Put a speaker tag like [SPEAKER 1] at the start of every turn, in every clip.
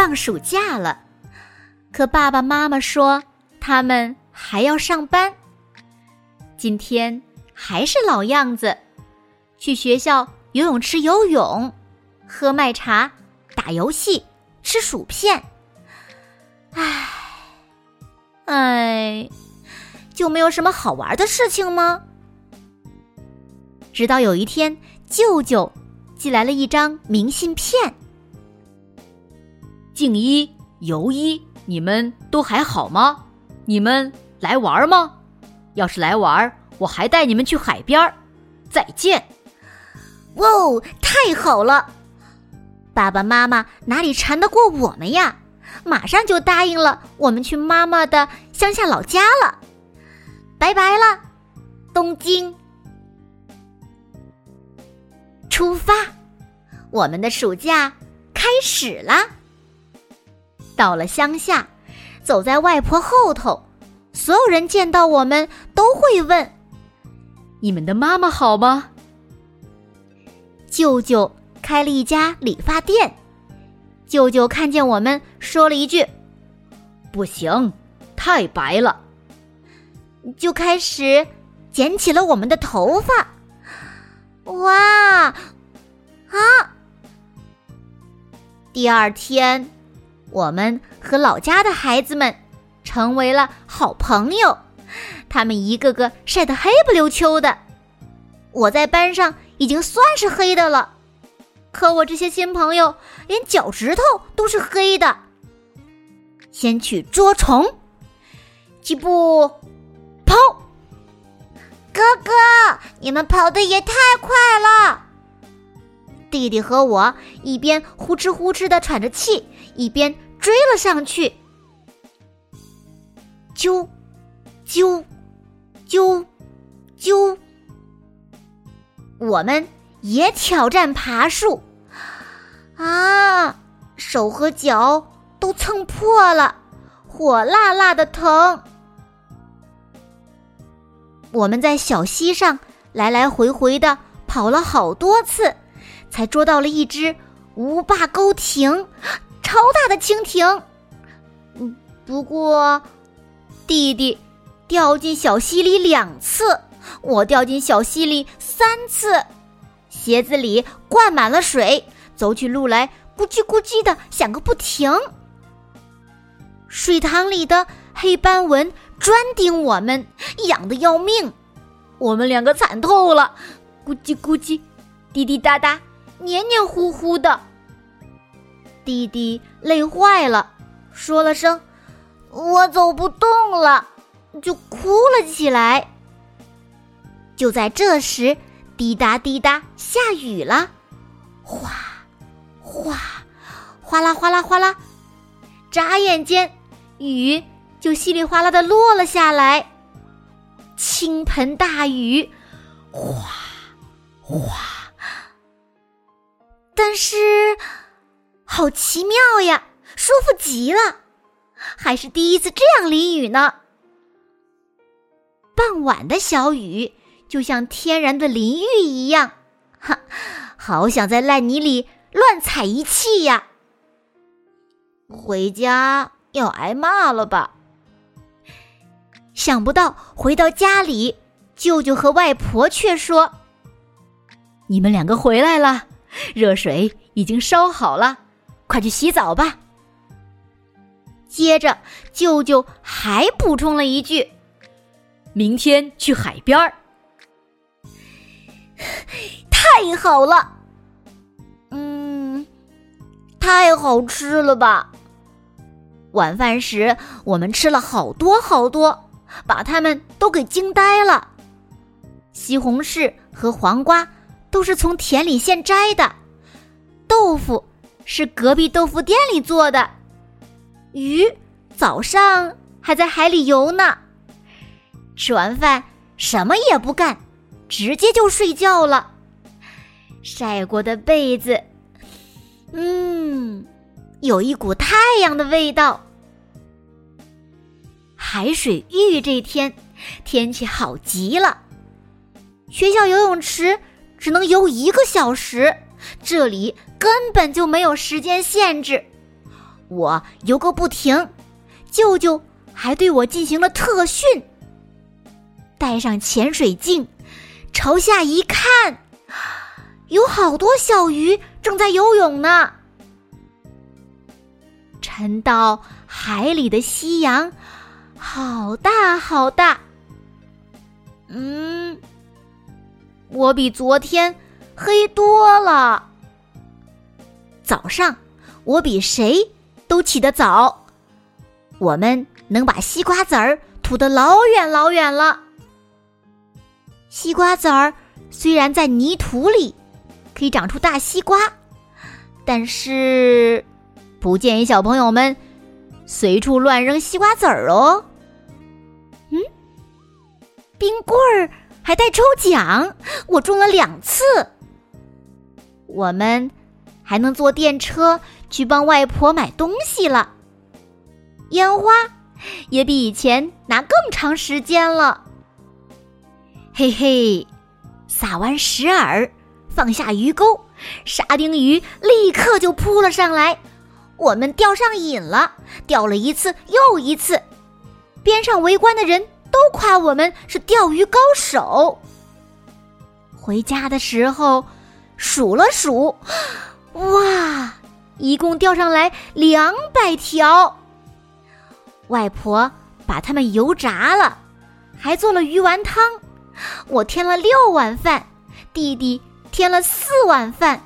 [SPEAKER 1] 放暑假了，可爸爸妈妈说他们还要上班。今天还是老样子，去学校游泳池游泳，喝麦茶，打游戏，吃薯片。唉，唉，就没有什么好玩的事情吗？直到有一天，舅舅寄来了一张明信片。
[SPEAKER 2] 静一、游一，你们都还好吗？你们来玩吗？要是来玩，我还带你们去海边。再见！
[SPEAKER 3] 哇哦，太好了！爸爸妈妈哪里缠得过我们呀？马上就答应了，我们去妈妈的乡下老家了。拜拜了，东京！出发，我们的暑假开始了。到了乡下，走在外婆后头，所有人见到我们都会问：“
[SPEAKER 2] 你们的妈妈好吗？”
[SPEAKER 3] 舅舅开了一家理发店，舅舅看见我们，说了一句：“
[SPEAKER 2] 不行，太白了。”
[SPEAKER 3] 就开始剪起了我们的头发。哇，啊！第二天。我们和老家的孩子们成为了好朋友，他们一个个晒得黑不溜秋的。我在班上已经算是黑的了，可我这些新朋友连脚趾头都是黑的。先去捉虫，几步跑！哥哥，你们跑的也太快了！弟弟和我一边呼哧呼哧的喘着气。一边追了上去，啾，啾，啾，啾。我们也挑战爬树，啊，手和脚都蹭破了，火辣辣的疼。我们在小溪上来来回回的跑了好多次，才捉到了一只无霸钩蜓。超大的蜻蜓，嗯，不过弟弟掉进小溪里两次，我掉进小溪里三次，鞋子里灌满了水，走起路来咕叽咕叽的响个不停。水塘里的黑斑纹专盯我们，痒的要命，我们两个惨透了，咕叽咕叽，滴滴答答，黏黏糊糊的。弟弟累坏了，说了声“我走不动了”，就哭了起来。就在这时，滴答滴答下雨了，哗，哗，哗啦哗啦哗啦，眨眼间，雨就稀里哗啦的落了下来，倾盆大雨，哗，哗，但是。好奇妙呀，舒服极了，还是第一次这样淋雨呢。傍晚的小雨就像天然的淋浴一样，哈，好想在烂泥里乱踩一气呀。回家要挨骂了吧？想不到回到家里，舅舅和外婆却说：“
[SPEAKER 2] 你们两个回来了，热水已经烧好了。”快去洗澡吧。
[SPEAKER 3] 接着，舅舅还补充了一句：“
[SPEAKER 2] 明天去海边儿。”
[SPEAKER 3] 太好了，嗯，太好吃了吧！晚饭时，我们吃了好多好多，把他们都给惊呆了。西红柿和黄瓜都是从田里现摘的，豆腐是隔壁豆腐店里做的，鱼早上还在海里游呢。吃完饭什么也不干，直接就睡觉了。晒过的被子，嗯，有一股太阳的味道。海水浴这天，天气好极了。学校游泳池只能游一个小时，这里根本就没有时间限制。我游个不停，舅舅还对我进行了特训。戴上潜水镜，朝下一看，有好多小鱼正在游泳呢。沉到海里的夕阳，好大好大。嗯。我比昨天黑多了。早上我比谁都起得早。我们能把西瓜籽儿吐得老远老远了。西瓜籽儿虽然在泥土里可以长出大西瓜，但是不建议小朋友们随处乱扔西瓜籽儿哦。嗯，冰棍儿。还带抽奖，我中了两次。我们还能坐电车去帮外婆买东西了。烟花也比以前拿更长时间了。嘿嘿，撒完石饵，放下鱼钩，沙丁鱼立刻就扑了上来。我们钓上瘾了，钓了一次又一次。边上围观的人。都夸我们是钓鱼高手。回家的时候数了数，哇，一共钓上来两百条。外婆把它们油炸了，还做了鱼丸汤。我添了六碗饭，弟弟添了四碗饭，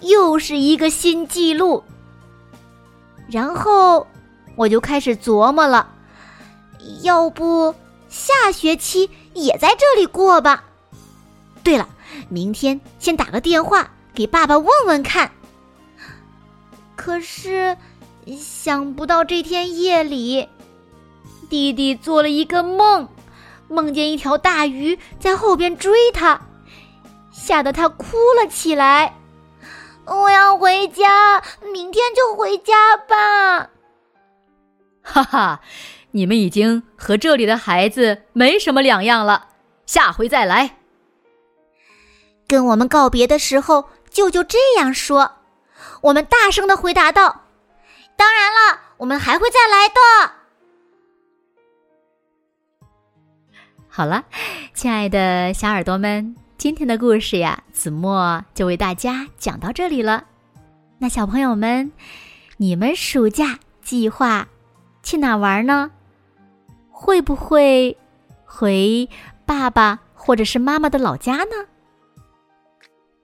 [SPEAKER 3] 又是一个新纪录。然后我就开始琢磨了。要不下学期也在这里过吧？对了，明天先打个电话给爸爸问问看。可是想不到这天夜里，弟弟做了一个梦，梦见一条大鱼在后边追他，吓得他哭了起来。我要回家，明天就回家吧。
[SPEAKER 2] 哈哈。你们已经和这里的孩子没什么两样了，下回再来。
[SPEAKER 3] 跟我们告别的时候，舅舅这样说。我们大声的回答道：“当然了，我们还会再来的。”
[SPEAKER 1] 好了，亲爱的小耳朵们，今天的故事呀，子墨就为大家讲到这里了。那小朋友们，你们暑假计划去哪玩呢？会不会回爸爸或者是妈妈的老家呢？